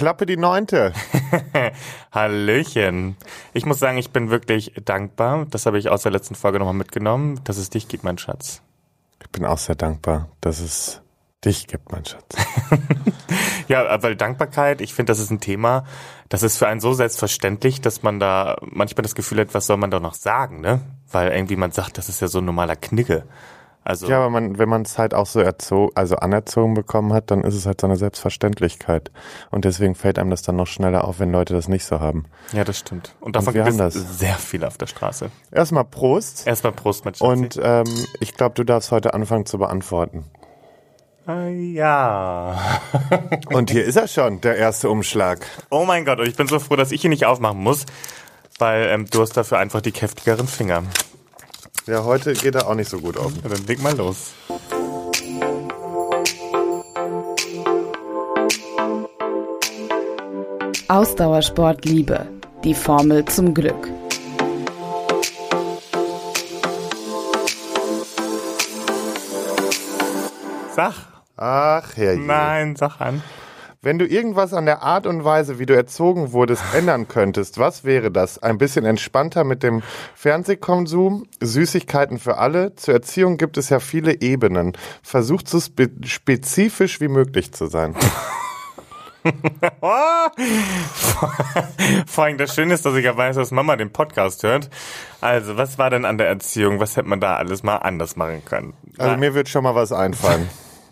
Klappe die Neunte. Hallöchen. Ich muss sagen, ich bin wirklich dankbar. Das habe ich aus der letzten Folge nochmal mitgenommen, dass es dich gibt, mein Schatz. Ich bin auch sehr dankbar, dass es dich gibt, mein Schatz. ja, weil Dankbarkeit, ich finde, das ist ein Thema, das ist für einen so selbstverständlich, dass man da manchmal das Gefühl hat, was soll man da noch sagen, ne? Weil irgendwie man sagt, das ist ja so ein normaler Knigge. Also ja, aber man, wenn man es halt auch so erzogen, also anerzogen bekommen hat, dann ist es halt so eine Selbstverständlichkeit. Und deswegen fällt einem das dann noch schneller auf, wenn Leute das nicht so haben. Ja, das stimmt. Und davon gibt es sehr viel auf der Straße. Erstmal Prost. Erstmal Prost, mein Schatzi. Und ähm, ich glaube, du darfst heute anfangen zu beantworten. Ah, ja. und hier ist er schon, der erste Umschlag. Oh mein Gott, und ich bin so froh, dass ich ihn nicht aufmachen muss, weil ähm, du hast dafür einfach die kräftigeren Finger. Ja, heute geht er auch nicht so gut auf. Ja, dann leg mal los. Ausdauersport Liebe. Die Formel zum Glück. Sag. Ach, Herr Nein, sag an. Wenn du irgendwas an der Art und Weise, wie du erzogen wurdest, ändern könntest, was wäre das? Ein bisschen entspannter mit dem Fernsehkonsum, Süßigkeiten für alle. Zur Erziehung gibt es ja viele Ebenen. Versuch so spe spezifisch wie möglich zu sein. Vor allem das Schöne ist, dass ich ja weiß, dass Mama den Podcast hört. Also, was war denn an der Erziehung? Was hätte man da alles mal anders machen können? Also, mir wird schon mal was einfallen.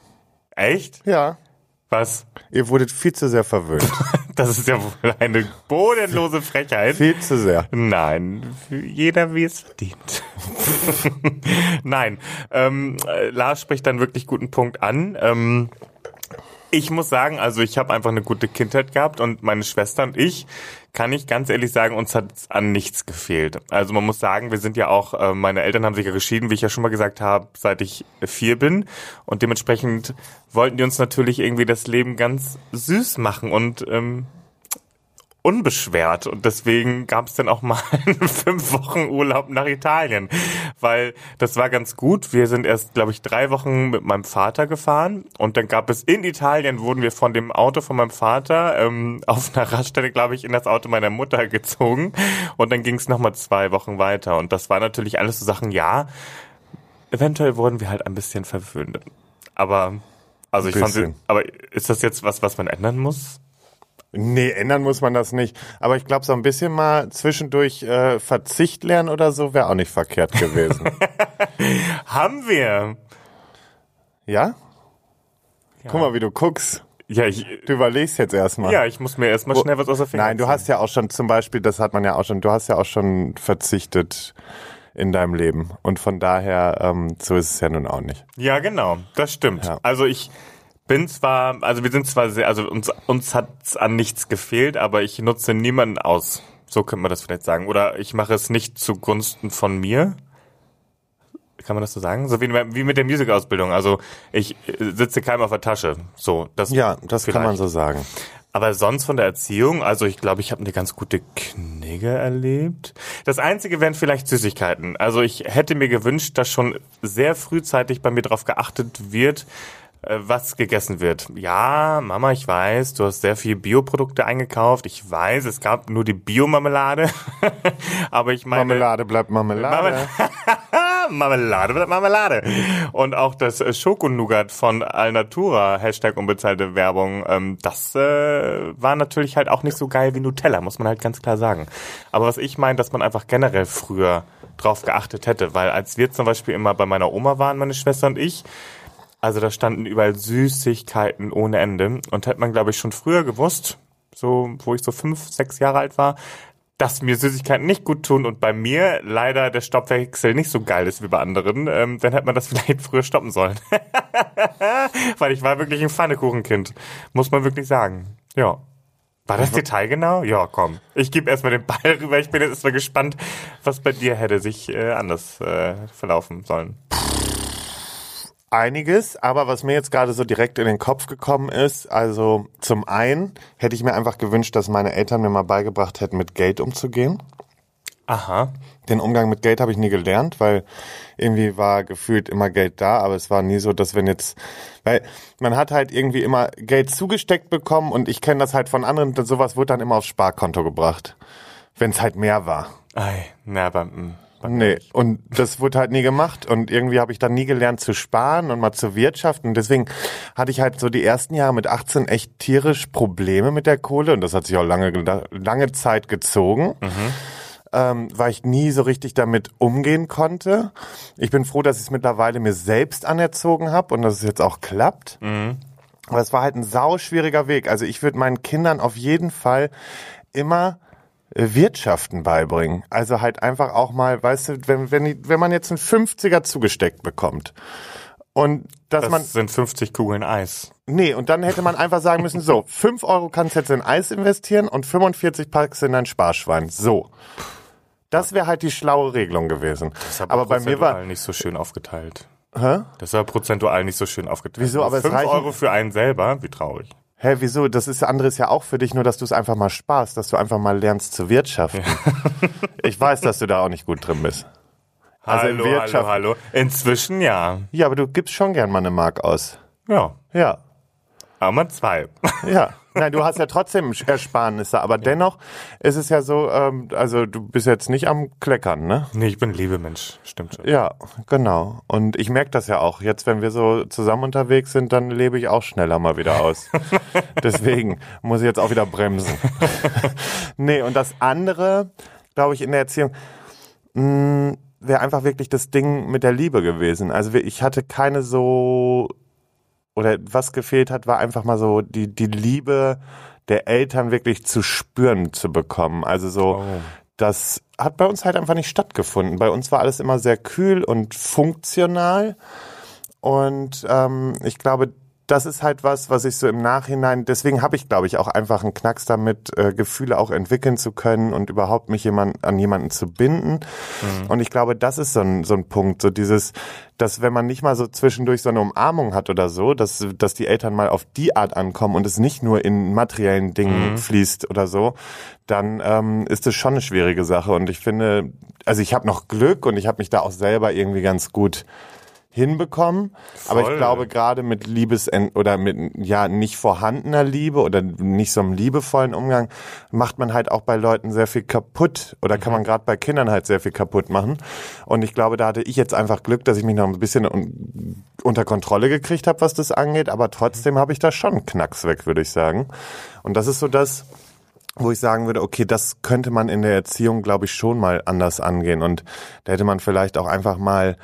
Echt? Ja. Was? Ihr wurdet viel zu sehr verwöhnt. das ist ja wohl eine bodenlose Frechheit. Viel zu sehr. Nein, jeder wie es verdient. Nein, ähm, Lars spricht dann wirklich guten Punkt an. Ähm, ich muss sagen, also ich habe einfach eine gute Kindheit gehabt und meine Schwester und ich, kann ich ganz ehrlich sagen, uns hat an nichts gefehlt. Also man muss sagen, wir sind ja auch, äh, meine Eltern haben sich ja geschieden, wie ich ja schon mal gesagt habe, seit ich vier bin. Und dementsprechend wollten die uns natürlich irgendwie das Leben ganz süß machen und ähm, unbeschwert und deswegen gab es dann auch mal einen fünf Wochen Urlaub nach Italien, weil das war ganz gut. Wir sind erst, glaube ich, drei Wochen mit meinem Vater gefahren und dann gab es in Italien wurden wir von dem Auto von meinem Vater ähm, auf einer Raststelle, glaube ich, in das Auto meiner Mutter gezogen und dann ging es noch mal zwei Wochen weiter und das war natürlich alles so Sachen. Ja, eventuell wurden wir halt ein bisschen verwöhnt, aber also ich fand, aber ist das jetzt was, was man ändern muss? Nee, ändern muss man das nicht. Aber ich glaube, so ein bisschen mal zwischendurch äh, Verzicht lernen oder so wäre auch nicht verkehrt gewesen. Haben wir. Ja? ja? Guck mal, wie du guckst. Ja, ich, du überlegst jetzt erstmal. Ja, ich muss mir erstmal schnell was aus der Finger Nein, du hast ja auch schon zum Beispiel, das hat man ja auch schon, du hast ja auch schon verzichtet in deinem Leben. Und von daher, ähm, so ist es ja nun auch nicht. Ja, genau, das stimmt. Ja. Also ich bin zwar, also wir sind zwar sehr, also uns, uns hat's an nichts gefehlt, aber ich nutze niemanden aus. So könnte man das vielleicht sagen. Oder ich mache es nicht zugunsten von mir. Kann man das so sagen? So wie, wie mit der Musikausbildung. Also ich sitze keinem auf der Tasche. So, das ja, das vielleicht. kann man so sagen. Aber sonst von der Erziehung, also ich glaube, ich habe eine ganz gute Knigge erlebt. Das Einzige wären vielleicht Süßigkeiten. Also ich hätte mir gewünscht, dass schon sehr frühzeitig bei mir darauf geachtet wird, äh, was gegessen wird. Ja, Mama, ich weiß, du hast sehr viel Bioprodukte eingekauft. Ich weiß, es gab nur die Biomarmelade. Aber ich meine. Marmelade bleibt Marmelade. Marmelade bleibt Marmelade. Und auch das äh, Schokonougat von Alnatura, Hashtag unbezahlte Werbung, ähm, das äh, war natürlich halt auch nicht so geil wie Nutella, muss man halt ganz klar sagen. Aber was ich meine, dass man einfach generell früher drauf geachtet hätte, weil als wir zum Beispiel immer bei meiner Oma waren, meine Schwester und ich, also da standen überall Süßigkeiten ohne Ende. Und hätte man, glaube ich, schon früher gewusst, so wo ich so fünf, sechs Jahre alt war, dass mir Süßigkeiten nicht gut tun und bei mir leider der Stoppwechsel nicht so geil ist wie bei anderen, ähm, dann hätte man das vielleicht früher stoppen sollen. Weil ich war wirklich ein Pfannekuchenkind, muss man wirklich sagen. Ja. War das Detail genau? Ja, komm. Ich gebe erstmal den Ball rüber. Ich bin jetzt erstmal gespannt, was bei dir hätte sich äh, anders äh, verlaufen sollen einiges, aber was mir jetzt gerade so direkt in den Kopf gekommen ist, also zum einen hätte ich mir einfach gewünscht, dass meine Eltern mir mal beigebracht hätten, mit Geld umzugehen. Aha. Den Umgang mit Geld habe ich nie gelernt, weil irgendwie war gefühlt immer Geld da, aber es war nie so, dass wenn jetzt, weil man hat halt irgendwie immer Geld zugesteckt bekommen und ich kenne das halt von anderen, sowas wurde dann immer aufs Sparkonto gebracht, wenn es halt mehr war. Ei, na, aber, mh. Nee, und das wurde halt nie gemacht und irgendwie habe ich dann nie gelernt zu sparen und mal zu wirtschaften. Deswegen hatte ich halt so die ersten Jahre mit 18 echt tierisch Probleme mit der Kohle und das hat sich auch lange, lange Zeit gezogen. Ähm, weil ich nie so richtig damit umgehen konnte. Ich bin froh, dass ich es mittlerweile mir selbst anerzogen habe und dass es jetzt auch klappt. Aber es war halt ein sauschwieriger Weg. Also ich würde meinen Kindern auf jeden Fall immer Wirtschaften beibringen. Also halt einfach auch mal, weißt du, wenn, wenn, wenn man jetzt einen 50er zugesteckt bekommt und dass Das man, sind 50 Kugeln Eis. nee, und dann hätte man einfach sagen müssen, so, 5 Euro kannst du jetzt in Eis investieren und 45 packst in dein Sparschwein. So. Das wäre halt die schlaue Regelung gewesen. Das Aber bei mir war, nicht so schön aufgeteilt. hä? Das aber prozentual nicht so schön aufgeteilt. Wieso? Aber es 5 reichen- Euro für einen selber, wie traurig. Hä, wieso? Das ist andere ist ja auch für dich, nur dass du es einfach mal sparst, dass du einfach mal lernst zu wirtschaften. Ich weiß, dass du da auch nicht gut drin bist. Also in hallo, Wirtschaft- hallo, hallo. Inzwischen ja. Ja, aber du gibst schon gern mal eine Mark aus. Ja, Ja, aber mal zwei. ja. Nein, du hast ja trotzdem Ersparnisse, aber dennoch ist es ja so, ähm, also du bist jetzt nicht am Kleckern, ne? Nee, ich bin ein Liebemensch, stimmt schon. Ja, genau. Und ich merke das ja auch. Jetzt, wenn wir so zusammen unterwegs sind, dann lebe ich auch schneller mal wieder aus. Deswegen muss ich jetzt auch wieder bremsen. nee, und das andere, glaube ich, in der Erziehung, mh, wäre einfach wirklich das Ding mit der Liebe gewesen. Also ich hatte keine so, oder was gefehlt hat, war einfach mal so die, die Liebe der Eltern wirklich zu spüren zu bekommen. Also so, Oh. das hat bei uns halt einfach nicht stattgefunden. Bei uns war alles immer sehr kühl und funktional. Und ähm, ich glaube, das ist halt was, was ich so im Nachhinein, deswegen habe ich, glaube ich, auch einfach einen Knacks damit, äh, Gefühle auch entwickeln zu können und überhaupt mich jemand, an jemanden zu binden. Und ich glaube, das ist so ein, so ein Punkt, so dieses, dass wenn man nicht mal so zwischendurch so eine Umarmung hat oder so, dass, dass die Eltern mal auf die Art ankommen und es nicht nur in materiellen Dingen fließt oder so, dann ähm, ist es schon eine schwierige Sache. Und ich finde, also ich habe noch Glück und ich habe mich da auch selber irgendwie ganz gut hinbekommen. Aber ich Voll. glaube, gerade mit Liebes- oder mit ja nicht vorhandener Liebe oder nicht so einem liebevollen Umgang macht man halt auch bei Leuten sehr viel kaputt oder kann man gerade bei Kindern halt sehr viel kaputt machen. Und ich glaube, da hatte ich jetzt einfach Glück, dass ich mich noch ein bisschen un unter Kontrolle gekriegt habe, was das angeht. Aber trotzdem habe ich da schon einen Knacks weg, würde ich sagen. Und das ist so das, wo ich sagen würde, okay, das könnte man in der Erziehung, glaube ich, schon mal anders angehen. Und da hätte man vielleicht auch einfach mal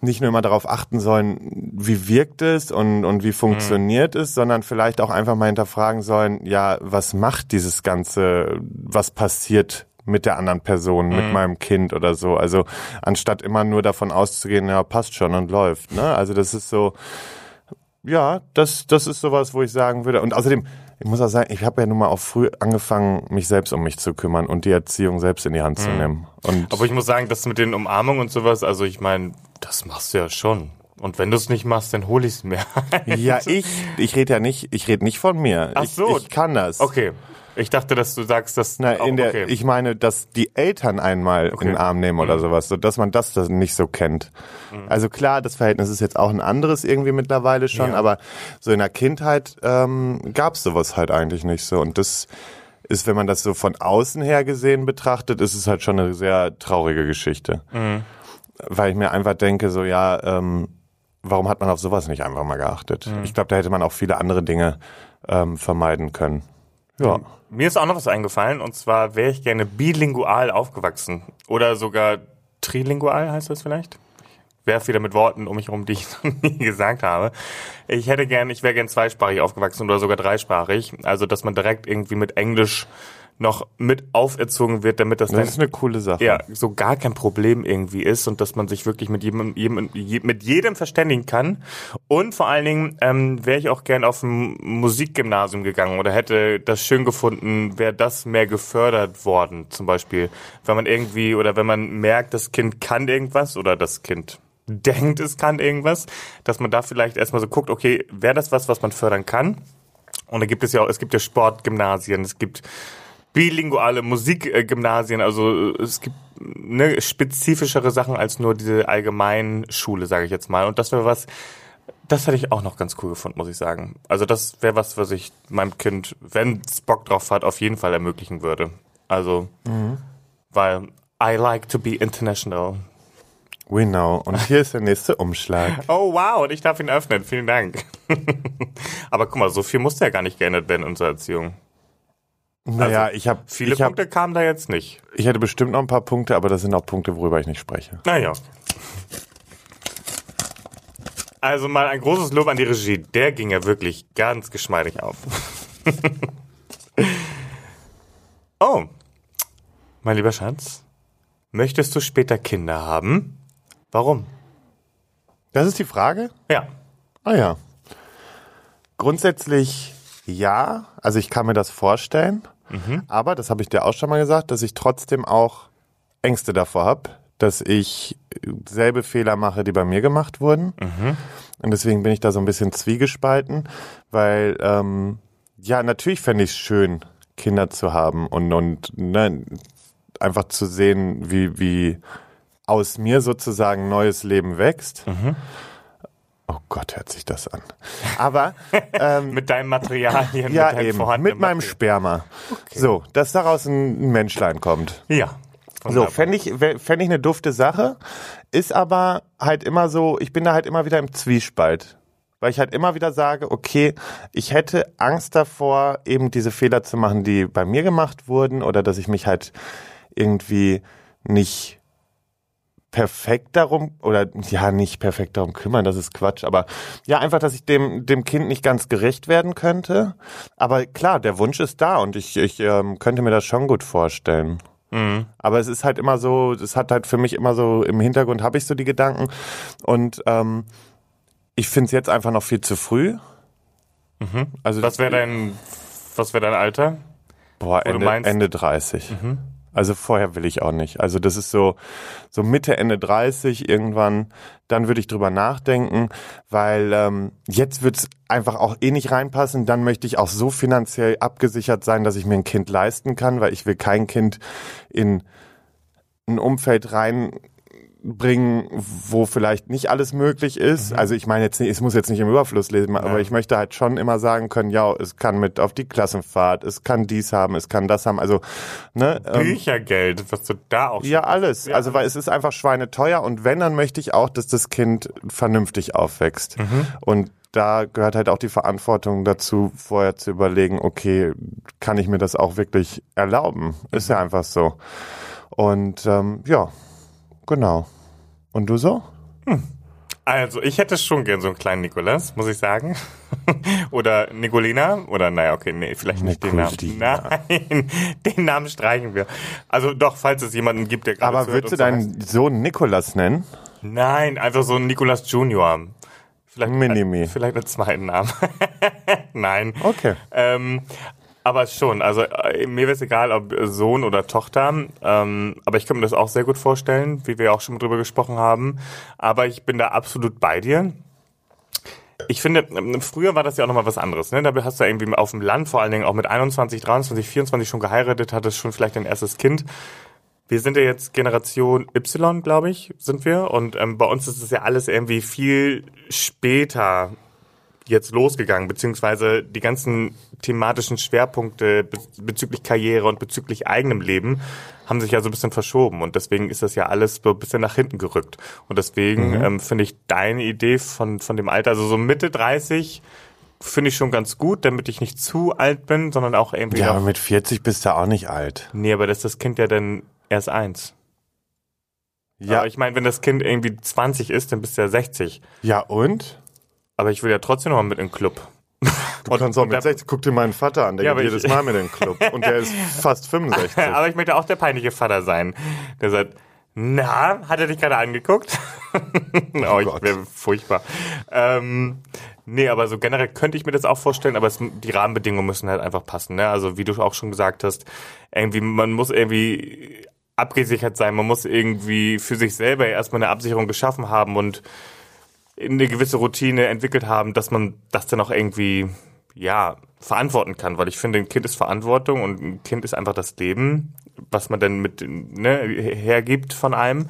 nicht nur immer darauf achten sollen, wie wirkt es und, und wie funktioniert es, sondern vielleicht auch einfach mal hinterfragen sollen, ja, was macht dieses Ganze, was passiert mit der anderen Person, mit meinem Kind oder so. Also anstatt immer nur davon auszugehen, ja, passt schon und läuft. Ne? Also das ist so, ja, das, das ist sowas, wo ich sagen würde. Und außerdem, ich muss auch sagen, ich habe ja nun mal auch früh angefangen, mich selbst um mich zu kümmern und die Erziehung selbst in die Hand zu nehmen. Und Aber ich muss sagen, das mit den Umarmungen und sowas, also ich meine, das machst du ja schon. Und wenn du es nicht machst, dann hol ich es mir. ja, ich, ich rede ja nicht, ich rede nicht von mir. Ach ich, so. ich kann das. Okay. Ich dachte, dass du sagst, dass. Na, in der, okay. ich meine, dass die Eltern einmal in den Arm nehmen oder sowas, so dass man das, das nicht so kennt. Also klar, das Verhältnis ist jetzt auch ein anderes irgendwie mittlerweile schon, Ja. aber so in der Kindheit ähm, gab's sowas halt eigentlich nicht so. Und das ist, wenn man das so von außen her gesehen betrachtet, ist es halt schon eine sehr traurige Geschichte. Weil ich mir einfach denke, so ja, ähm, warum hat man auf sowas nicht einfach mal geachtet? Ich glaube, da hätte man auch viele andere Dinge ähm, vermeiden können. Ja. Mir ist auch noch was eingefallen, und zwar wäre ich gerne bilingual aufgewachsen. Oder sogar trilingual heißt das vielleicht? Ich werfe wieder mit Worten um mich herum, die ich noch nie gesagt habe. Ich hätte gern, ich wäre gern zweisprachig aufgewachsen oder sogar dreisprachig. Also, dass man direkt irgendwie mit Englisch noch mit auferzogen wird, damit das, Das dann ist eine coole Sache. ja, so gar kein Problem irgendwie ist und dass man sich wirklich mit jedem, jedem je- mit jedem verständigen kann. Und vor allen Dingen ähm, wäre ich auch gern auf ein Musikgymnasium gegangen oder hätte das schön gefunden, wäre das mehr gefördert worden. Zum Beispiel, wenn man irgendwie oder wenn man merkt, das Kind kann irgendwas oder das Kind denkt, es kann irgendwas, dass man da vielleicht erstmal so guckt, okay, wäre das was, was man fördern kann? Und da gibt es ja auch, es gibt ja Sportgymnasien, es gibt bilinguale Musikgymnasien, also äh, es gibt ne, spezifischere Sachen als nur diese allgemeinen Schule, sage ich jetzt mal. Und das wäre was, das hätte ich auch noch ganz cool gefunden, muss ich sagen. Also das wäre was, was ich meinem Kind, wenn es Bock drauf hat, auf jeden Fall ermöglichen würde. Also, mhm. weil I like to be international. We know. Und hier ist der nächste Umschlag. Oh wow, und ich darf ihn öffnen. Vielen Dank. Aber guck mal, so viel musste ja gar nicht geändert werden in unserer Erziehung. Naja, also, ich habe viele ich Punkte hab, kamen da jetzt nicht. Ich hätte bestimmt noch ein paar Punkte, aber das sind auch Punkte, worüber ich nicht spreche. Naja. Also mal ein großes Lob an die Regie. Der ging ja wirklich ganz geschmeidig auf. oh, mein lieber Schatz, möchtest du später Kinder haben? Warum? Das ist die Frage? Ja. Ah ja. Grundsätzlich ja, also ich kann mir das vorstellen, mhm. aber das habe ich dir auch schon mal gesagt, dass ich trotzdem auch Ängste davor habe, dass ich selbe Fehler mache, die bei mir gemacht wurden. Mhm. Und deswegen bin ich da so ein bisschen zwiegespalten, weil ähm, ja, natürlich fände ich es schön, Kinder zu haben und, und ne, einfach zu sehen, wie, wie aus mir sozusagen neues Leben wächst. Mhm. Oh Gott, hört sich das an. Aber ähm, mit deinem Materialien, ja mit eben, mit meinem Sperma. Okay. So, dass daraus ein Menschlein kommt. Ja. So, fände ich, fänd ich eine dufte Sache, ist aber halt immer so, ich bin da halt immer wieder im Zwiespalt. Weil ich halt immer wieder sage, okay, ich hätte Angst davor, eben diese Fehler zu machen, die bei mir gemacht wurden, oder dass ich mich halt irgendwie nicht perfekt darum oder ja nicht perfekt darum kümmern, das ist Quatsch, aber ja einfach, dass ich dem dem Kind nicht ganz gerecht werden könnte. Aber klar, der Wunsch ist da und ich ich ähm, könnte mir das schon gut vorstellen. Mhm. Aber es ist halt immer so, es hat halt für mich immer so im Hintergrund habe ich so die Gedanken und ähm, ich finde es jetzt einfach noch viel zu früh. Mhm. Also was wäre dein was wäre dein Alter? Boah, Ende, Ende 30. Mhm. Also vorher will ich auch nicht. Also das ist so, so Mitte, Ende 30 irgendwann, dann würde ich drüber nachdenken, weil ähm, jetzt wird es einfach auch eh nicht reinpassen. Dann möchte ich auch so finanziell abgesichert sein, dass ich mir ein Kind leisten kann, weil ich will kein Kind in ein Umfeld rein bringen, wo vielleicht nicht alles möglich ist. Mhm. Also ich meine jetzt nicht, es muss jetzt nicht im Überfluss lesen, ja. aber ich möchte halt schon immer sagen können, ja, es kann mit auf die Klassenfahrt, es kann dies haben, es kann das haben. Also ne, ähm, Büchergeld, was du da auch Ja, alles. Ja. Also weil es ist einfach schweineteuer und wenn, dann möchte ich auch, dass das Kind vernünftig aufwächst. Mhm. Und da gehört halt auch die Verantwortung dazu, vorher zu überlegen, okay, kann ich mir das auch wirklich erlauben? Ist ja mhm. einfach so. Und ähm, ja, Genau. Und du so? Hm. Also, ich hätte schon gern so einen kleinen Nikolas, muss ich sagen. oder Nicolina. Oder, naja, okay, nee, vielleicht nicht den Namen. Nein, den Namen streichen wir. Also doch, falls es jemanden gibt, der gerade Aber würdest du deinen Sohn Nikolas nennen? Nein, einfach so ein Nikolas Junior. Vielleicht, Minimi. Vielleicht einen zweiten Namen. Nein. Okay. Ähm, aber schon, also äh, mir wäre es egal, ob Sohn oder Tochter, ähm, aber ich kann mir das auch sehr gut vorstellen, wie wir auch schon drüber gesprochen haben. Aber ich bin da absolut bei dir. Ich finde, ähm, früher war das ja auch nochmal was anderes. Ne? Da hast du irgendwie auf dem Land, vor allen Dingen auch mit 21, 23, 24 schon geheiratet, hattest schon vielleicht dein erstes Kind. Wir sind ja jetzt Generation Y, glaube ich, sind wir. Und ähm, bei uns ist es ja alles irgendwie viel später jetzt losgegangen, beziehungsweise die ganzen thematischen Schwerpunkte bezüglich Karriere und bezüglich eigenem Leben haben sich ja so ein bisschen verschoben und deswegen ist das ja alles so ein bisschen nach hinten gerückt. Und deswegen mhm. ähm, finde ich deine Idee von, von dem Alter, also so Mitte 30, finde ich schon ganz gut, damit ich nicht zu alt bin, sondern auch irgendwie. Ja, aber mit 40 bist du auch nicht alt. Nee, aber das ist das Kind ja dann erst eins. Ja. Aber ich meine, wenn das Kind irgendwie 20 ist, dann bist du ja 60. Ja, und? Aber ich will ja trotzdem noch mal mit in den Club. Du und, kannst auch mit 60, guck dir meinen Vater an, der ja, geht jedes Mal mit in den Club. Und der ist fast 65. aber ich möchte auch der peinliche Vater sein. Der sagt, na, hat er dich gerade angeguckt? oh, ich wäre furchtbar. Ähm, nee, aber so generell könnte ich mir das auch vorstellen, aber es, die Rahmenbedingungen müssen halt einfach passen. Ne? Also wie du auch schon gesagt hast, irgendwie, man muss irgendwie abgesichert sein, man muss irgendwie für sich selber erstmal eine Absicherung geschaffen haben und eine gewisse Routine entwickelt haben, dass man das dann auch irgendwie ja, verantworten kann, weil ich finde, ein Kind ist Verantwortung und ein Kind ist einfach das Leben, was man dann mit ne, hergibt von einem.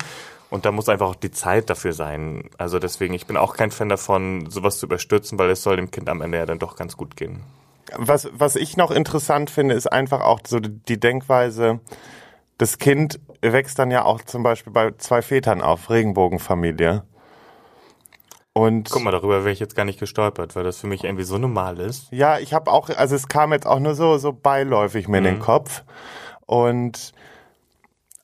Und da muss einfach auch die Zeit dafür sein. Also deswegen, ich bin auch kein Fan davon, sowas zu überstürzen, weil es soll dem Kind am Ende ja dann doch ganz gut gehen. Was, was ich noch interessant finde, ist einfach auch so die Denkweise, das Kind wächst dann ja auch zum Beispiel bei zwei Vätern auf, Regenbogenfamilie. Und Guck mal, darüber wäre ich jetzt gar nicht gestolpert, weil das für mich irgendwie so normal ist. Ja, ich habe auch, also es kam jetzt auch nur so, so beiläufig mir in den Kopf. Und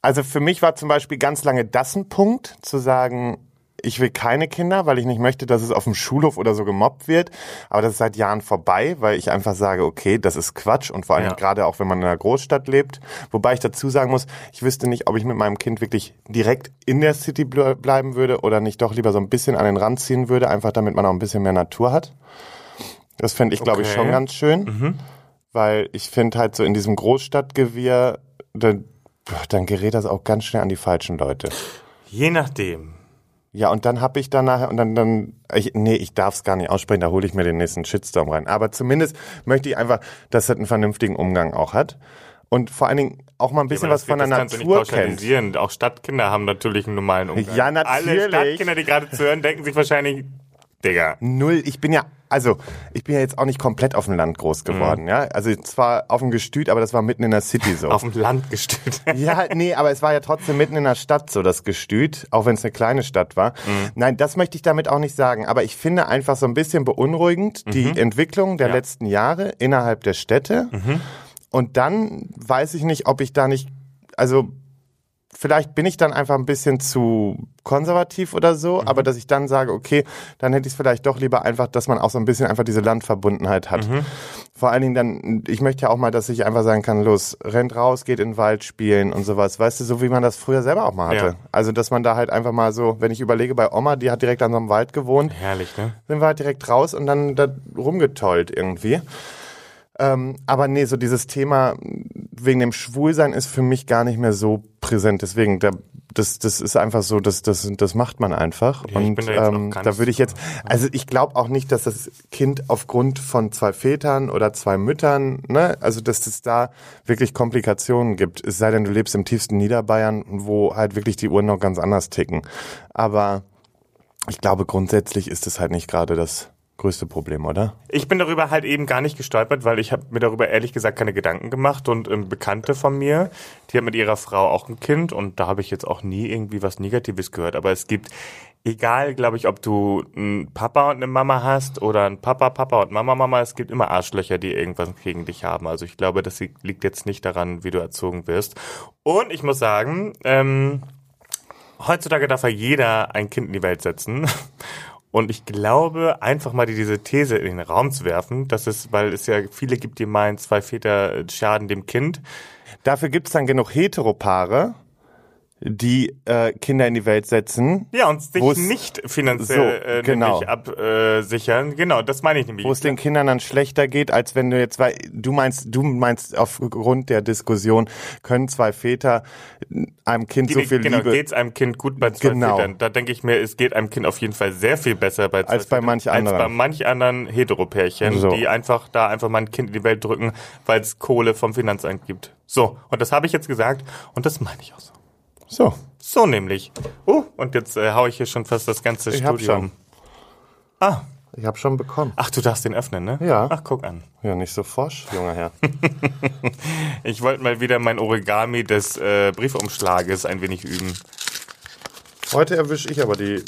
also für mich war zum Beispiel ganz lange das ein Punkt, zu sagen, ich will keine Kinder, weil ich nicht möchte, dass es auf dem Schulhof oder so gemobbt wird. Aber das ist seit Jahren vorbei, weil ich einfach sage, okay, das ist Quatsch und vor allem Ja. gerade auch, wenn man in einer Großstadt lebt. Wobei ich dazu sagen muss, ich wüsste nicht, ob ich mit meinem Kind wirklich direkt in der City ble- bleiben würde oder nicht doch lieber so ein bisschen an den Rand ziehen würde, einfach damit man auch ein bisschen mehr Natur hat. Das fände ich, glaube ich, Okay. schon ganz schön. Weil ich finde halt so in diesem Großstadtgewirr, da, dann gerät das auch ganz schnell an die falschen Leute. Je nachdem. Ja, und dann hab ich dann nachher, und dann, dann ich, nee, ich darf es gar nicht aussprechen, da hole ich mir den nächsten Shitstorm rein. Aber zumindest möchte ich einfach, dass es einen vernünftigen Umgang auch hat. Und vor allen Dingen auch mal ein bisschen Aber was von der Natur kennt. Auch Stadtkinder haben natürlich einen normalen Umgang. Ja, natürlich. Alle Stadtkinder, die gerade zuhören, denken sich wahrscheinlich, Digga. Null, ich bin ja, also, ich bin ja jetzt auch nicht komplett auf dem Land groß geworden, ja. Also zwar auf dem Gestüt, aber das war mitten in der City so. Auf dem Land gestellt. Ja, nee, aber es war ja trotzdem mitten in der Stadt so, das Gestüt, auch wenn es eine kleine Stadt war. Nein, das möchte ich damit auch nicht sagen. Aber ich finde einfach so ein bisschen beunruhigend die Entwicklung der Ja. letzten Jahre innerhalb der Städte. Und dann weiß ich nicht, ob ich da nicht, also vielleicht bin ich dann einfach ein bisschen zu konservativ oder so, aber dass ich dann sage, okay, dann hätte ich es vielleicht doch lieber einfach, dass man auch so ein bisschen einfach diese Landverbundenheit hat. Vor allen Dingen dann, ich möchte ja auch mal, dass ich einfach sagen kann, los, rennt raus, geht in den Wald spielen und sowas. Weißt du, so wie man das früher selber auch mal hatte. Ja. Also, dass man da halt einfach mal so, wenn ich überlege, bei Oma, die hat direkt an so einem Wald gewohnt, Herrlich, ne? sind wir halt direkt raus und dann da rumgetollt irgendwie. Ähm, aber nee, so dieses Thema wegen dem Schwulsein ist für mich gar nicht mehr so präsent. Deswegen, da, das, das ist einfach so, das, das, das macht man einfach. Ja, und da ähm, da würde ich jetzt, also ich glaube auch nicht, dass das Kind aufgrund von zwei Vätern oder zwei Müttern, ne, also dass es da wirklich Komplikationen gibt. Es sei denn, du lebst im tiefsten Niederbayern, wo halt wirklich die Uhren noch ganz anders ticken. Aber ich glaube, grundsätzlich ist es halt nicht gerade das größte Problem, oder? Ich bin darüber halt eben gar nicht gestolpert, weil ich habe mir darüber ehrlich gesagt keine Gedanken gemacht und ähm, Bekannte von mir, die hat mit ihrer Frau auch ein Kind und da habe ich jetzt auch nie irgendwie was Negatives gehört. Aber es gibt, egal, glaube ich, ob du einen Papa und eine Mama hast oder ein Papa, Papa und Mama, Mama, es gibt immer Arschlöcher, die irgendwas gegen dich haben. Also ich glaube, das liegt jetzt nicht daran, wie du erzogen wirst. Und ich muss sagen, ähm, heutzutage darf ja jeder ein Kind in die Welt setzen. Und ich glaube, einfach mal die- diese These in den Raum zu werfen, dass es, weil es ja viele gibt, die meinen, zwei Väter schaden dem Kind. Dafür gibt's dann genug Heteropaare, die äh, Kinder in die Welt setzen, Ja, und sich es- nicht finanziell So, äh, genau. absichern. Genau, das meine ich nämlich. wo es den Kindern dann schlechter geht, als wenn du jetzt, weil du meinst, du meinst aufgrund der Diskussion, können zwei Väter einem Kind so viel genau, Liebe geht's einem Kind gut bei zwei Genau. Vätern? Da denke ich mir, es geht einem Kind auf jeden Fall sehr viel besser bei zwei Als bei manch als anderen. bei manch anderen Heteropärchen, So. die einfach da einfach mal ein Kind in die Welt drücken, weil es Kohle vom Finanzamt gibt. So, und das habe ich jetzt gesagt und das meine ich auch so. So, So nämlich. Oh, und jetzt äh, hau ich hier schon fast das ganze Ich Studio schon. um. Ah, ich habe schon bekommen. ach, du darfst den öffnen, ne? Ja. Ach, guck an. Ja, nicht so forsch, junger Herr. Ich wollte mal wieder mein Origami des äh, Briefumschlages ein wenig üben. Heute erwische ich aber die.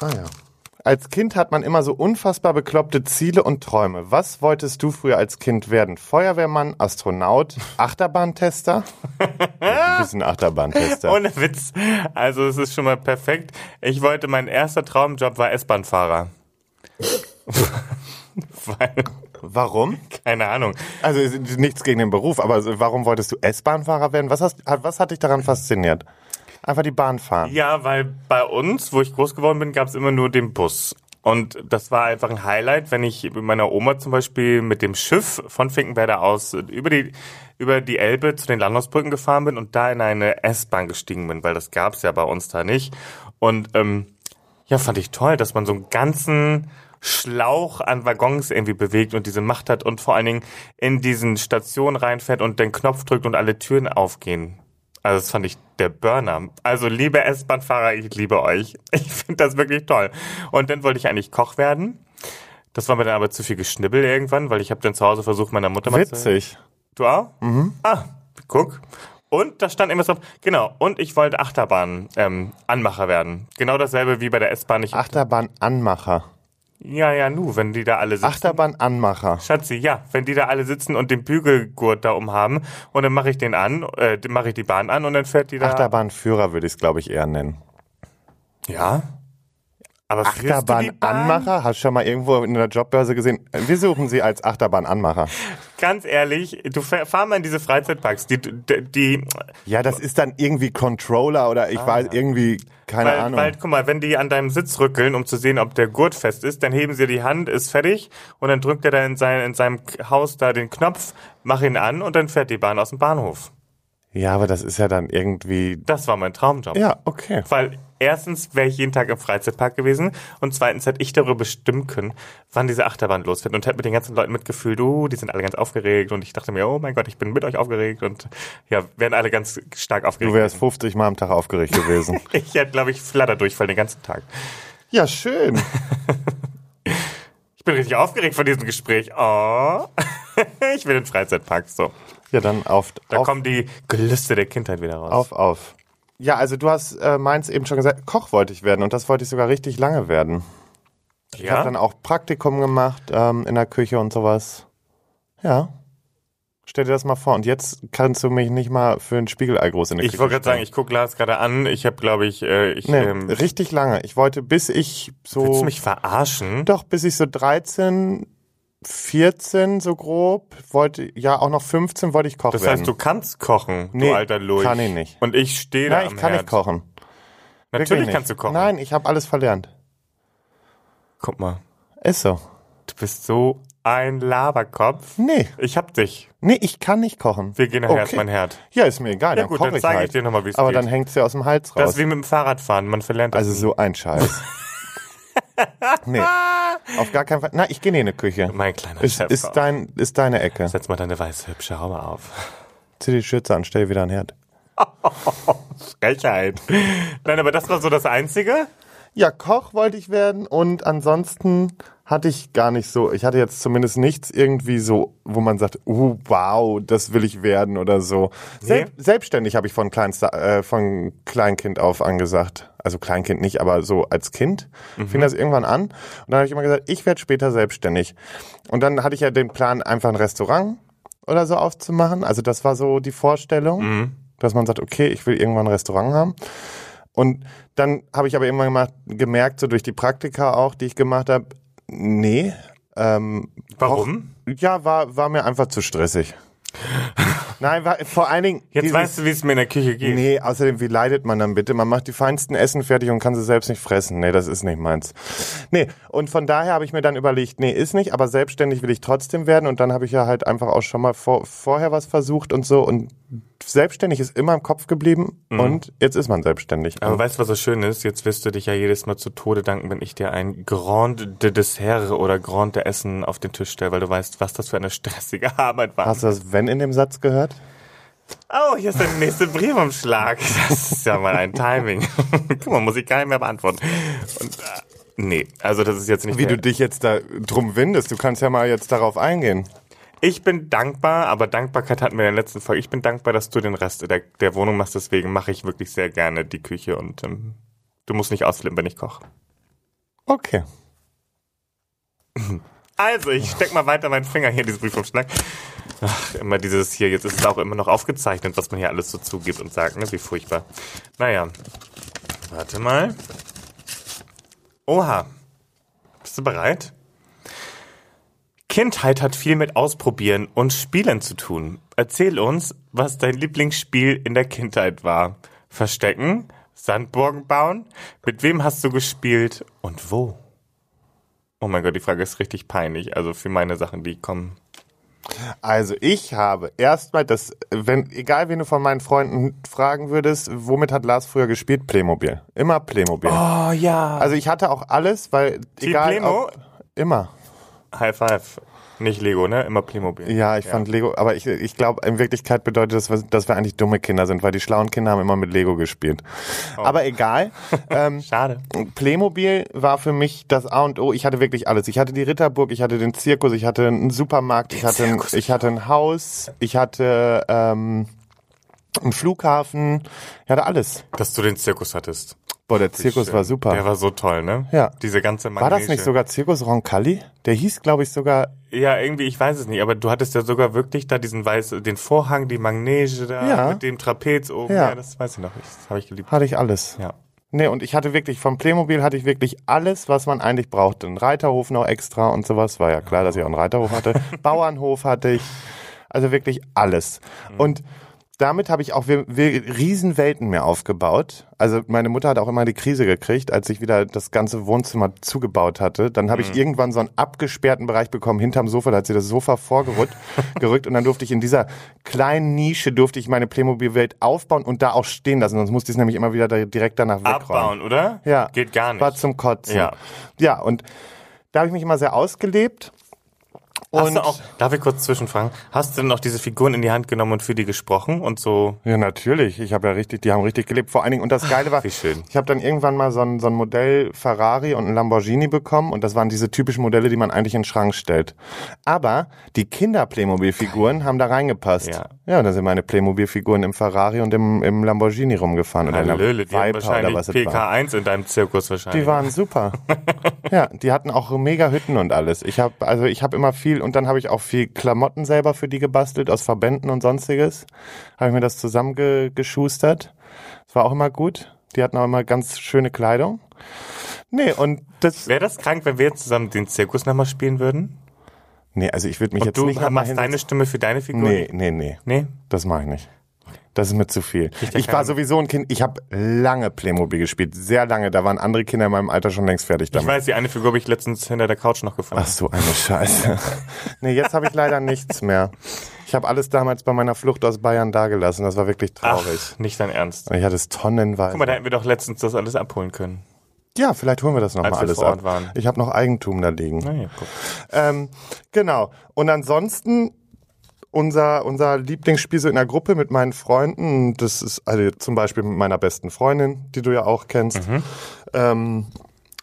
Ah ja. Als Kind hat man immer so unfassbar bekloppte Ziele und Träume. Was wolltest du früher als Kind werden? Feuerwehrmann, Astronaut, Achterbahntester? du bist ein Achterbahntester. Ohne Witz. Also es ist schon mal perfekt. Ich wollte, mein erster Traumjob war S-Bahn-Fahrer. Weil, Warum? keine Ahnung. Also nichts gegen den Beruf, aber warum wolltest du S-Bahnfahrer werden? Was, hast, was hat dich daran fasziniert? Einfach die Bahn fahren. Ja, weil bei uns, wo ich groß geworden bin, gab es immer nur den Bus. Und das war einfach ein Highlight, wenn ich mit meiner Oma zum Beispiel mit dem Schiff von Finkenwerder aus über die, über die Elbe zu den Landhausbrücken gefahren bin und da in eine S-Bahn gestiegen bin, weil das gab's ja bei uns da nicht. Und ähm, ja, fand ich toll, dass man so einen ganzen Schlauch an Waggons irgendwie bewegt und diese Macht hat und vor allen Dingen in diesen Station reinfährt und den Knopf drückt und alle Türen aufgehen. Also das fand ich der Burner. Also liebe S-Bahn-Fahrer, ich liebe euch. Ich finde das wirklich toll. Und dann wollte ich eigentlich Koch werden. Das war mir dann aber zu viel Geschnibbel irgendwann, weil ich habe dann zu Hause versucht, meiner Mutter mal zu Witzig. Du auch? Mhm. Ah, guck. Und da stand immer so, genau, und ich wollte Achterbahn ähm, Anmacher werden. Genau dasselbe wie bei der S-Bahn. Achterbahn-Anmacher. Ja, ja, nu, wenn die da alle sitzen. Achterbahn-Anmacher. Schatzi, ja, wenn die da alle sitzen und den Bügelgurt da umhaben und dann mache ich den an, äh, mache ich die Bahn an und dann fährt die da. Achterbahnführer würde ich es, glaube ich, eher nennen. Ja. Aber? Achterbahn-Anmacher? Hast du schon mal irgendwo in der Jobbörse gesehen? Wir suchen sie als Achterbahn-Anmacher. Ganz ehrlich, du fahr, mal in diese Freizeitparks, die, die, die Ja, das ist dann irgendwie Controller oder ich weiß irgendwie, keine weil, Ahnung. weil, guck mal, wenn die an deinem Sitz rückeln, um zu sehen, ob der Gurt fest ist, dann heben sie die Hand, ist fertig und dann drückt er da in, sein, in seinem Haus da den Knopf, mach ihn an und dann fährt die Bahn aus dem Bahnhof. Ja, aber das ist ja dann irgendwie. Das war mein Traumjob. Ja, okay. Weil erstens wäre ich jeden Tag im Freizeitpark gewesen und zweitens hätte ich darüber bestimmen können, wann diese Achterbahn losfährt und hätte mit den ganzen Leuten mitgefühlt, oh, die sind alle ganz aufgeregt und ich dachte mir, oh mein Gott, ich bin mit euch aufgeregt und ja, wären alle ganz stark aufgeregt. Du wärst 50 Mal am Tag aufgeregt gewesen. ich hätte, glaube ich, Flatterdurchfall den ganzen Tag. ja, schön. Ich bin richtig aufgeregt von diesem Gespräch. Oh. ich will in den Freizeitpark. So. Ja, dann auf, Da auf, kommen die Gelüste der Kindheit wieder raus. auf, auf. Ja, also du hast äh, meins eben schon gesagt, Koch wollte ich werden und das wollte ich sogar richtig lange werden. Ich habe ja? dann auch Praktikum gemacht ähm, in der Küche und sowas. Ja. Stell dir das mal vor. Und jetzt kannst du mich nicht mal für ein Spiegelei groß in der Ich Küche wollte gerade sagen, ich gucke Lars gerade an. Ich habe, glaube ich, äh, ich Nee, ähm, richtig lange. Ich wollte, bis ich so. willst du mich verarschen? Doch, bis ich so 13, 14 so grob, wollte, ja auch noch 15 wollte ich Koch Das werden. heißt, du kannst kochen, Nee, du alter Lurch. kann ich nicht. Und ich stehe da Nein, am ich kann Herd. nicht kochen. Natürlich Wirklich nicht. kannst du kochen. Nein, ich habe alles verlernt. Guck mal, Ist so. du bist so ein Laberkopf. Nee, Ich hab dich. nee, ich kann nicht kochen. Wir gehen nachher erstmal in Herd. Ja, ist mir egal, Ja dann gut, dann ich zeige halt. ich dir nochmal, wie es Aber geht. dann hängt's ja aus dem Hals Das raus. ist wie mit dem Fahrradfahren. Man verlernt das. Also so ein Scheiß. nee, auf gar keinen Fall. Na, ich gehe in die Küche. mein kleiner Ist, Chef. ist, dein, ist deine Ecke. Setz mal deine weiße, hübsche Haube auf. Zieh die Schürze an, stell wieder einen Herd. Frechheit. Nein, aber das war so das Einzige. Ja, Koch wollte ich werden und ansonsten hatte ich gar nicht so, ich hatte jetzt zumindest nichts irgendwie so, wo man sagt, uh, wow, das will ich werden oder so. Nee. Selbstständig habe ich von, Kleinster, äh, von Kleinkind auf angesagt. Also Kleinkind nicht, aber so als Kind fing das irgendwann an. Und dann habe ich immer gesagt, ich werde später selbstständig. Und dann hatte ich ja den Plan, einfach ein Restaurant oder so aufzumachen. Also das war so die Vorstellung, dass man sagt, okay, ich will irgendwann ein Restaurant haben. Und dann habe ich aber irgendwann gemacht, gemerkt, so durch die Praktika auch, die ich gemacht habe, nee. Ähm, Warum? Auch, ja, war, war mir einfach zu stressig. Nein, war, vor allen Dingen. Jetzt dieses- weißt du, wie es mir in der Küche geht. Nee, außerdem, wie leidet man dann bitte? Man macht die feinsten Essen fertig und kann sie selbst nicht fressen. Nee, das ist nicht meins. Nee, und von daher habe ich mir dann überlegt, nee, ist nicht, aber selbstständig will ich trotzdem werden. Und dann habe ich ja halt einfach auch schon mal vor, vorher was versucht und so. Und selbstständig ist immer im Kopf geblieben und jetzt ist man selbstständig. Aber weißt du, was so schön ist? Jetzt wirst du dich ja jedes Mal zu Tode danken, wenn ich dir ein Grand de Dessert oder Grand de Essen auf den Tisch stelle, weil du weißt, was das für eine stressige Arbeit war. Hast du das Wenn in dem Satz gehört? Oh, hier ist der nächste Briefumschlag. Das ist ja mal ein Timing. Guck mal, muss ich gar nicht mehr beantworten. Und, äh, nee, also das ist jetzt nicht Wie du dich jetzt da drum windest. Du kannst ja mal jetzt darauf eingehen. Ich bin dankbar, aber Dankbarkeit hatten wir in der letzten Folge. Ich bin dankbar, dass du den Rest der, der Wohnung machst. Deswegen mache ich wirklich sehr gerne die Küche und ähm, du musst nicht ausflippen, wenn ich koche. Okay. Also, ich steck mal weiter meinen Finger hier in diesen Briefumschlag. Ach, immer dieses hier, jetzt ist es auch immer noch aufgezeichnet, was man hier alles so zugibt und sagt, ne? Wie furchtbar. Naja. Warte mal. Oha. Bist du bereit? Kindheit hat viel mit Ausprobieren und Spielen zu tun. Erzähl uns, was dein Lieblingsspiel in der Kindheit war. Verstecken? Sandburgen bauen? Mit wem hast du gespielt und wo? Oh mein Gott, die Frage ist richtig peinlich. Also für meine Sachen, die kommen. Also ich habe erstmal das, wenn, egal wen du von meinen Freunden fragen würdest, womit hat Lars früher gespielt? Playmobil. Immer Playmobil. Oh ja. Also ich hatte auch alles, weil Team egal Playmo? ob, Immer. High Five. Nicht Lego, ne? Immer Playmobil. Ja, ich fand Lego, aber ich, ich glaube, in Wirklichkeit bedeutet das, dass wir eigentlich dumme Kinder sind, weil die schlauen Kinder haben immer mit Lego gespielt. Oh. Aber egal. ähm, Schade. Playmobil war für mich das A und O. Ich hatte wirklich alles. Ich hatte die Ritterburg, ich hatte den Zirkus, ich hatte einen Supermarkt, ich hatte, ein, ich hatte ein Haus, ich hatte ähm, einen Flughafen, ich hatte alles. Dass du den Zirkus hattest. Boah, der Zirkus war super. Der war so toll, ne? Ja. Diese ganze war das nicht sogar Zirkus Roncalli? Der hieß, glaube ich, sogar. Ja, irgendwie, ich weiß es nicht, aber du hattest ja sogar wirklich da diesen weiß, den Vorhang, die Manege da Ja. mit dem Trapez oben. Ja. Ja, das weiß ich noch nicht. Das habe ich geliebt. Hatte ich alles. Ja. Nee, und ich hatte wirklich, vom Playmobil hatte ich wirklich alles, was man eigentlich brauchte. Ein Reiterhof noch extra und sowas. War ja klar, dass ich auch einen Reiterhof hatte. Bauernhof hatte ich. Also wirklich alles. Und damit habe ich auch wir, wir Riesenwelten mir aufgebaut. Also meine Mutter hat auch immer die Krise gekriegt, als ich wieder das ganze Wohnzimmer zugebaut hatte. Dann habe ich irgendwann so einen abgesperrten Bereich bekommen hinterm Sofa. Da hat sie das Sofa vorgerückt gerückt und dann durfte ich in dieser kleinen Nische durfte ich meine Playmobil-Welt aufbauen und da auch stehen lassen. Sonst musste ich es nämlich immer wieder da, direkt danach wegräumen. Abbauen, oder? Ja. Geht gar nicht. War zum Kotzen. Ja. Ja, und da habe ich mich immer sehr ausgelebt. Und auch, darf ich kurz zwischenfragen, hast du denn auch diese Figuren in die Hand genommen und für die gesprochen und so? ja, natürlich. Ich habe ja richtig, die haben richtig gelebt. Vor allen Dingen, und das Geile war, Wie schön. ich habe dann irgendwann mal so ein, so ein Modell Ferrari und ein Lamborghini bekommen und das waren diese typischen Modelle, die man eigentlich in den Schrank stellt. Aber die Kinder-Playmobil-Figuren haben da reingepasst. Ja. Ja, da sind meine Playmobil-Figuren im Ferrari und im, im Lamborghini rumgefahren. Oder Hallöle, die haben oder wahrscheinlich was es war. PK1 in deinem Zirkus wahrscheinlich. Die waren super. ja, die hatten auch mega Hütten und alles. Ich habe also ich habe immer viel und dann habe ich auch viel Klamotten selber für die gebastelt aus Verbänden und sonstiges. Habe ich mir das zusammengeschustert. Das war auch immer gut. Die hatten auch immer ganz schöne Kleidung. Nee, und das Wäre das krank, wenn wir jetzt zusammen den Zirkus nochmal spielen würden? Nee, also ich würde mich Und jetzt du nicht mal machst deine. Stimme für deine Figur? Nee, nee, nee. Nee? Das mache ich nicht. Das ist mir zu viel. ja Ich war sowieso ein Kind, ich habe lange Playmobil gespielt, sehr lange. Da waren andere Kinder in meinem Alter schon längst fertig Ich damit. weiß, die eine Figur habe ich letztens hinter der Couch noch gefunden. Ach so, eine Scheiße. nee, jetzt habe ich leider nichts mehr. Ich habe alles damals bei meiner Flucht aus Bayern dagelassen. Das war wirklich traurig. Ach, nicht dein Ernst. Ich hatte es tonnenweise. Guck mal, da hätten wir doch letztens das alles abholen können. ja, vielleicht holen wir das nochmal alles ab. waren. Ich habe noch Eigentum da liegen. Naja, guck. Ähm, genau. Und ansonsten unser, unser Lieblingsspiel so in der Gruppe mit meinen Freunden, das ist also zum Beispiel mit meiner besten Freundin, die du ja auch kennst. Ähm,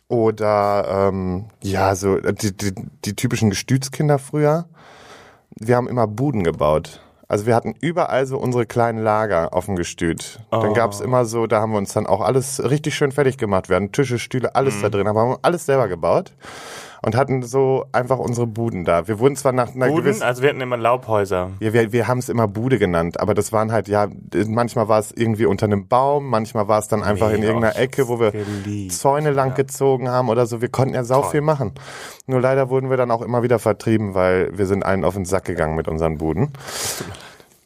oder ähm, ja, so die, die, die typischen Gestütskinder früher. Wir haben immer Buden gebaut. Also wir hatten überall so unsere kleinen Lager auf dem Gestüt. Dann gab's immer so, da haben wir uns dann auch alles richtig schön fertig gemacht. Wir hatten Tische, Stühle, alles da drin, aber haben alles selber gebaut und hatten so einfach unsere Buden da. Wir wurden zwar nach einer Buden, gewissen also wir hatten immer Laubhäuser. ja, wir, wir haben es immer Bude genannt, aber das waren halt, ja, manchmal war es irgendwie unter einem Baum, manchmal war es dann einfach in Nee, irgendeiner oh, Ecke, wo wir geliebt, Zäune lang gezogen haben oder so. Wir konnten ja sau viel machen. Nur leider wurden wir dann auch immer wieder vertrieben, weil wir sind einen auf den Sack gegangen mit unseren Buden.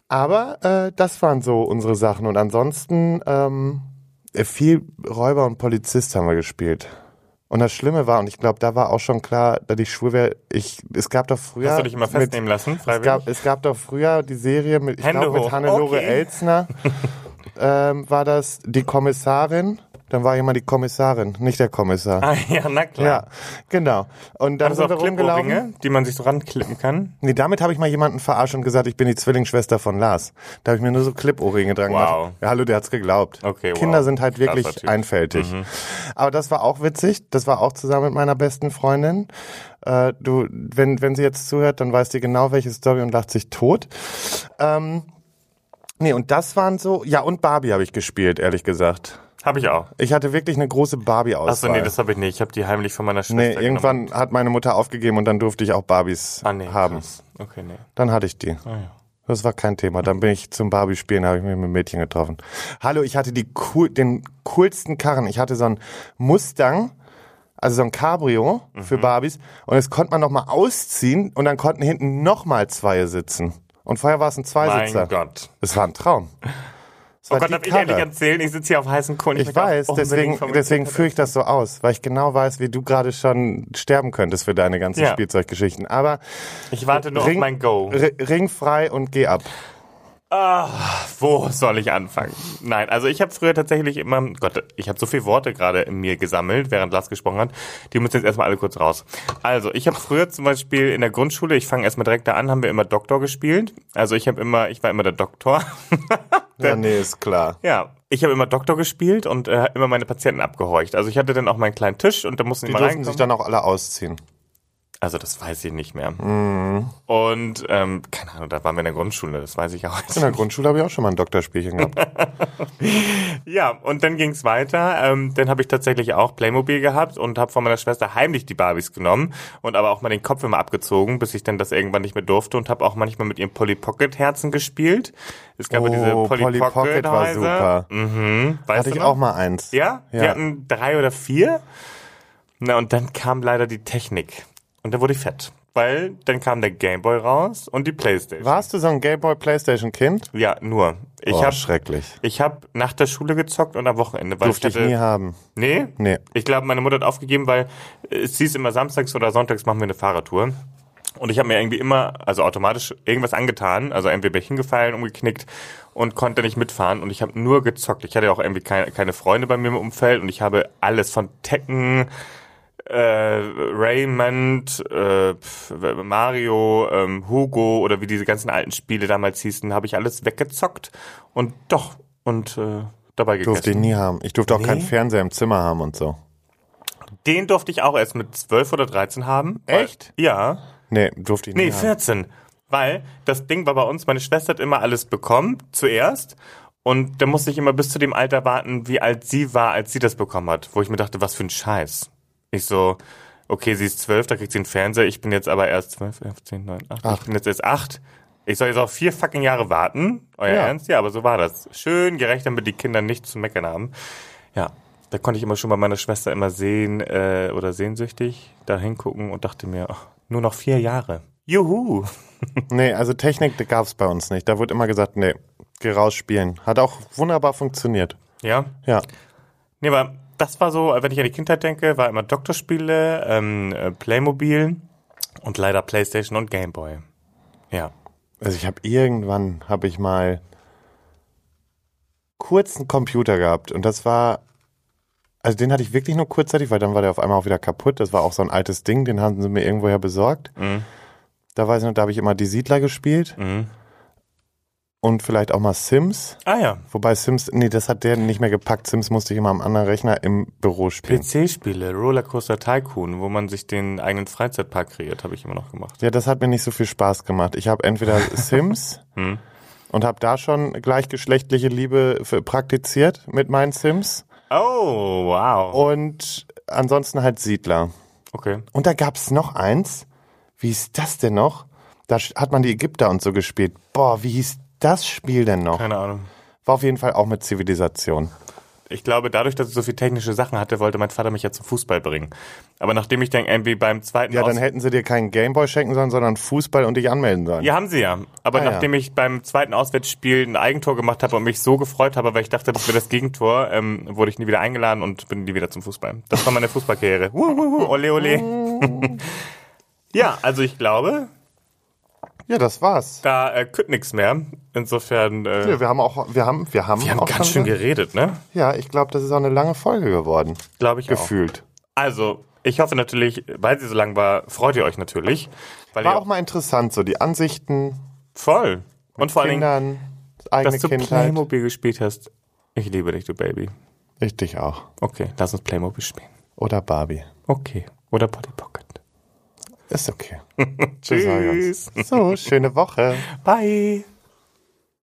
Aber äh, das waren so unsere Sachen. Und ansonsten ähm, äh, viel Räuber und Polizist haben wir gespielt. Und das Schlimme war, und ich glaube, da war auch schon klar, dass ich schwur wäre, ich, es gab doch früher. Hast du dich immer mit- festnehmen lassen, es freiwillig? gab, es gab doch früher die Serie mit, ich glaube, mit. Hannelore Okay. Elsner. ähm, war das die Kommissarin? Dann war jemand die Kommissarin, nicht der Kommissar. ah, ja, na klar. Ja, genau. Und dann du sind wir rumgelaufen. Die man sich so ranklippen kann? Nee, damit habe ich mal jemanden verarscht und gesagt, ich bin die Zwillingsschwester von Lars. Da habe ich mir nur so Clip-Ohrringe dran Wow. gemacht. Ja, hallo, der hat's geglaubt. Okay, wow. Kinder sind halt wirklich einfältig. Aber das war auch witzig. Das war auch zusammen mit meiner besten Freundin. Äh, du, wenn, wenn sie jetzt zuhört, dann weiß sie genau, welche Story und lacht sich tot. Ähm, nee, und das waren so, ja, und Barbie habe ich gespielt, ehrlich gesagt. Habe ich auch. Ich hatte wirklich eine große Barbie-Auswahl. Achso, nee, das habe ich nicht. Ich habe die heimlich von meiner Schwester Nee, genommen. irgendwann hat meine Mutter aufgegeben und dann durfte ich auch Barbies ah, nee, haben. krass. Okay, nee. Dann hatte ich die. Ah, ja. Das war kein Thema. Dann bin ich zum Barbie-Spielen, habe ich mich mit Mädchen getroffen. Hallo, ich hatte die cool, den coolsten Karren. Ich hatte so ein Mustang, also so ein Cabrio für Barbies. Und das konnte man nochmal ausziehen und dann konnten hinten nochmal zwei sitzen. Und vorher war es ein Zweisitzer. Mein Gott. Es war ein Traum. Es Oh Gott, darf ich endlich erzählen? Ich sitze hier auf heißen Kohlen. Ich auch weiß, unbedingt deswegen, deswegen führe ich das so aus, weil ich genau weiß, wie du gerade schon sterben könntest für deine ganzen Ja. Spielzeuggeschichten. Aber Ich warte nur Ring, auf mein Go. Ringfrei und geh ab. Ah, wo soll ich anfangen? Nein, also ich habe früher tatsächlich immer, Gott, ich habe so viele Worte gerade in mir gesammelt, während Lars gesprochen hat. Die müssen jetzt erstmal alle kurz raus. Also ich habe früher zum Beispiel in der Grundschule, ich fange erstmal direkt da an, haben wir immer Doktor gespielt. Also ich habe immer, ich war immer der Doktor. Ja, nee, ist klar. ja, ich habe immer Doktor gespielt und äh, immer meine Patienten abgehorcht. Also ich hatte dann auch meinen kleinen Tisch und da mussten die, Die mal durften sich dann auch alle ausziehen. Also das weiß ich nicht mehr. Mhm. Und ähm, keine Ahnung, da waren wir in der Grundschule, das weiß ich auch In der Grundschule habe ich auch schon mal ein Doktorspielchen gehabt. Ja, und dann ging's weiter. Ähm, dann habe ich tatsächlich auch Playmobil gehabt und habe von meiner Schwester heimlich die Barbies genommen und aber auch mal den Kopf immer abgezogen, bis ich dann das irgendwann nicht mehr durfte und habe auch manchmal mit ihrem Polly Pocket Herzen gespielt. Es gab ja diese Oh, Polly, Polly Pocket, Pocket war Häuser. super. Mhm. Weißt Hatte ich noch? auch mal eins. Ja? Ja. Wir hatten drei oder vier. Na, und dann kam leider die Technik. Und dann wurde ich fett. Weil dann kam der Gameboy raus und die Playstation. Warst du so ein Gameboy Playstation Kind? Ja, nur. Ich oh, hab schrecklich. ich hab nach der Schule gezockt und am Wochenende. Weil Durfte ich hatte, nie haben. Nee? Nee. Ich glaube, meine Mutter hat aufgegeben, weil äh, es hieß immer samstags oder sonntags machen wir eine Fahrradtour. Und ich habe mir irgendwie immer, also automatisch irgendwas angetan, also entweder bin ich hingefallen, umgeknickt und konnte nicht mitfahren und ich habe nur gezockt. Ich hatte auch irgendwie keine, keine Freunde bei mir im Umfeld und ich habe alles von Tekken, äh, Raymond, äh, Mario, ähm, Hugo oder wie diese ganzen alten Spiele damals hießen, habe ich alles weggezockt und doch und äh, dabei gegessen. Durfte ich nie haben. Ich durfte auch Nee? keinen Fernseher im Zimmer haben und so. Den durfte ich auch erst mit 12 oder 13 haben. Weil- Echt? Ja. Nee, durfte ich nie Nee, haben. 14. Weil das Ding war bei uns, meine Schwester hat immer alles bekommen, zuerst. Und da musste ich immer bis zu dem Alter warten, wie alt sie war, als sie das bekommen hat. Wo ich mir dachte, was für ein Scheiß. Ich so, okay, sie ist 12, da kriegt sie einen Fernseher. Ich bin jetzt aber erst 12, 11, 10, 9, 8. Ich bin jetzt erst 8. Ich soll jetzt auch vier fucking Jahre warten. Euer Ja. Ernst? Ja, aber so war das. Schön gerecht, damit die Kinder nicht zu meckern haben. Ja, da konnte ich immer schon bei meiner Schwester immer sehen äh, oder sehnsüchtig da hingucken und dachte mir, ach, nur noch vier Jahre. Juhu! Nee, also Technik gab's bei uns nicht. Da wurde immer gesagt, nee, geh raus spielen. Hat auch wunderbar funktioniert. Ja. Ja. Nee, aber das war so, wenn ich an die Kindheit denke, war immer Doktorspiele, ähm, äh, Playmobil und leider Playstation und Gameboy. Ja. Also ich habe irgendwann, habe ich mal kurz einen Computer gehabt und das war, also den hatte ich wirklich nur kurzzeitig, weil dann war der auf einmal auch wieder kaputt. Das war auch so ein altes Ding, den haben sie mir irgendwoher besorgt. Mhm. Da weiß ich noch, da habe ich immer die Siedler gespielt Mhm. Und vielleicht auch mal Sims. Ah ja. Wobei Sims, nee, das hat der nicht mehr gepackt. Sims musste ich immer am anderen Rechner im Büro spielen. PC-Spiele, Rollercoaster Tycoon, wo man sich den eigenen Freizeitpark kreiert, habe ich immer noch gemacht. Ja, das hat mir nicht so viel Spaß gemacht. Ich habe entweder Sims Hm. und habe da schon gleichgeschlechtliche Liebe für praktiziert mit meinen Sims Oh, wow. und ansonsten halt Siedler. Okay. Und da gab's noch eins. Wie hieß das denn noch? Da hat man die Ägypter und so gespielt. Boah, wie hieß das Spiel denn noch? Keine Ahnung. War auf jeden Fall auch mit Zivilisation. Ich glaube, dadurch, dass ich so viel technische Sachen hatte, wollte mein Vater mich ja zum Fußball bringen. Aber nachdem ich dann irgendwie beim zweiten Ja, dann Aus- hätten sie dir keinen Gameboy schenken sollen, sondern Fußball und dich anmelden sollen. Ja, haben sie ja. Aber Ah, ja. nachdem ich beim zweiten Auswärtsspiel ein Eigentor gemacht habe und mich so gefreut habe, weil ich dachte, das wäre das Gegentor, ähm, wurde ich nie wieder eingeladen und bin nie wieder zum Fußball. Das war meine Fußballkarriere. Wuh, wuh, wuh, ole, ole. ja, also ich glaube, Ja, das war's. da äh, kütt nix mehr. Insofern, äh, Ja, wir haben auch, wir haben, wir haben, wir haben auch ganz schön geredet, ne? Ja, ich glaube, das ist auch eine lange Folge geworden. Glaube ich auch. Gefühlt. Also, ich hoffe natürlich, weil sie so lang war, freut ihr euch natürlich. Weil War auch mal interessant, so die Ansichten, voll. Und vor allen Dingen, Kindern, eigene dass du Kindheit. Playmobil gespielt hast. Ich liebe dich, du Baby. Ich dich auch. Okay, lass uns Playmobil spielen. Oder Barbie. Okay. Oder Polly Pocket. Ist okay. Tschüss. So, schöne Woche. Bye.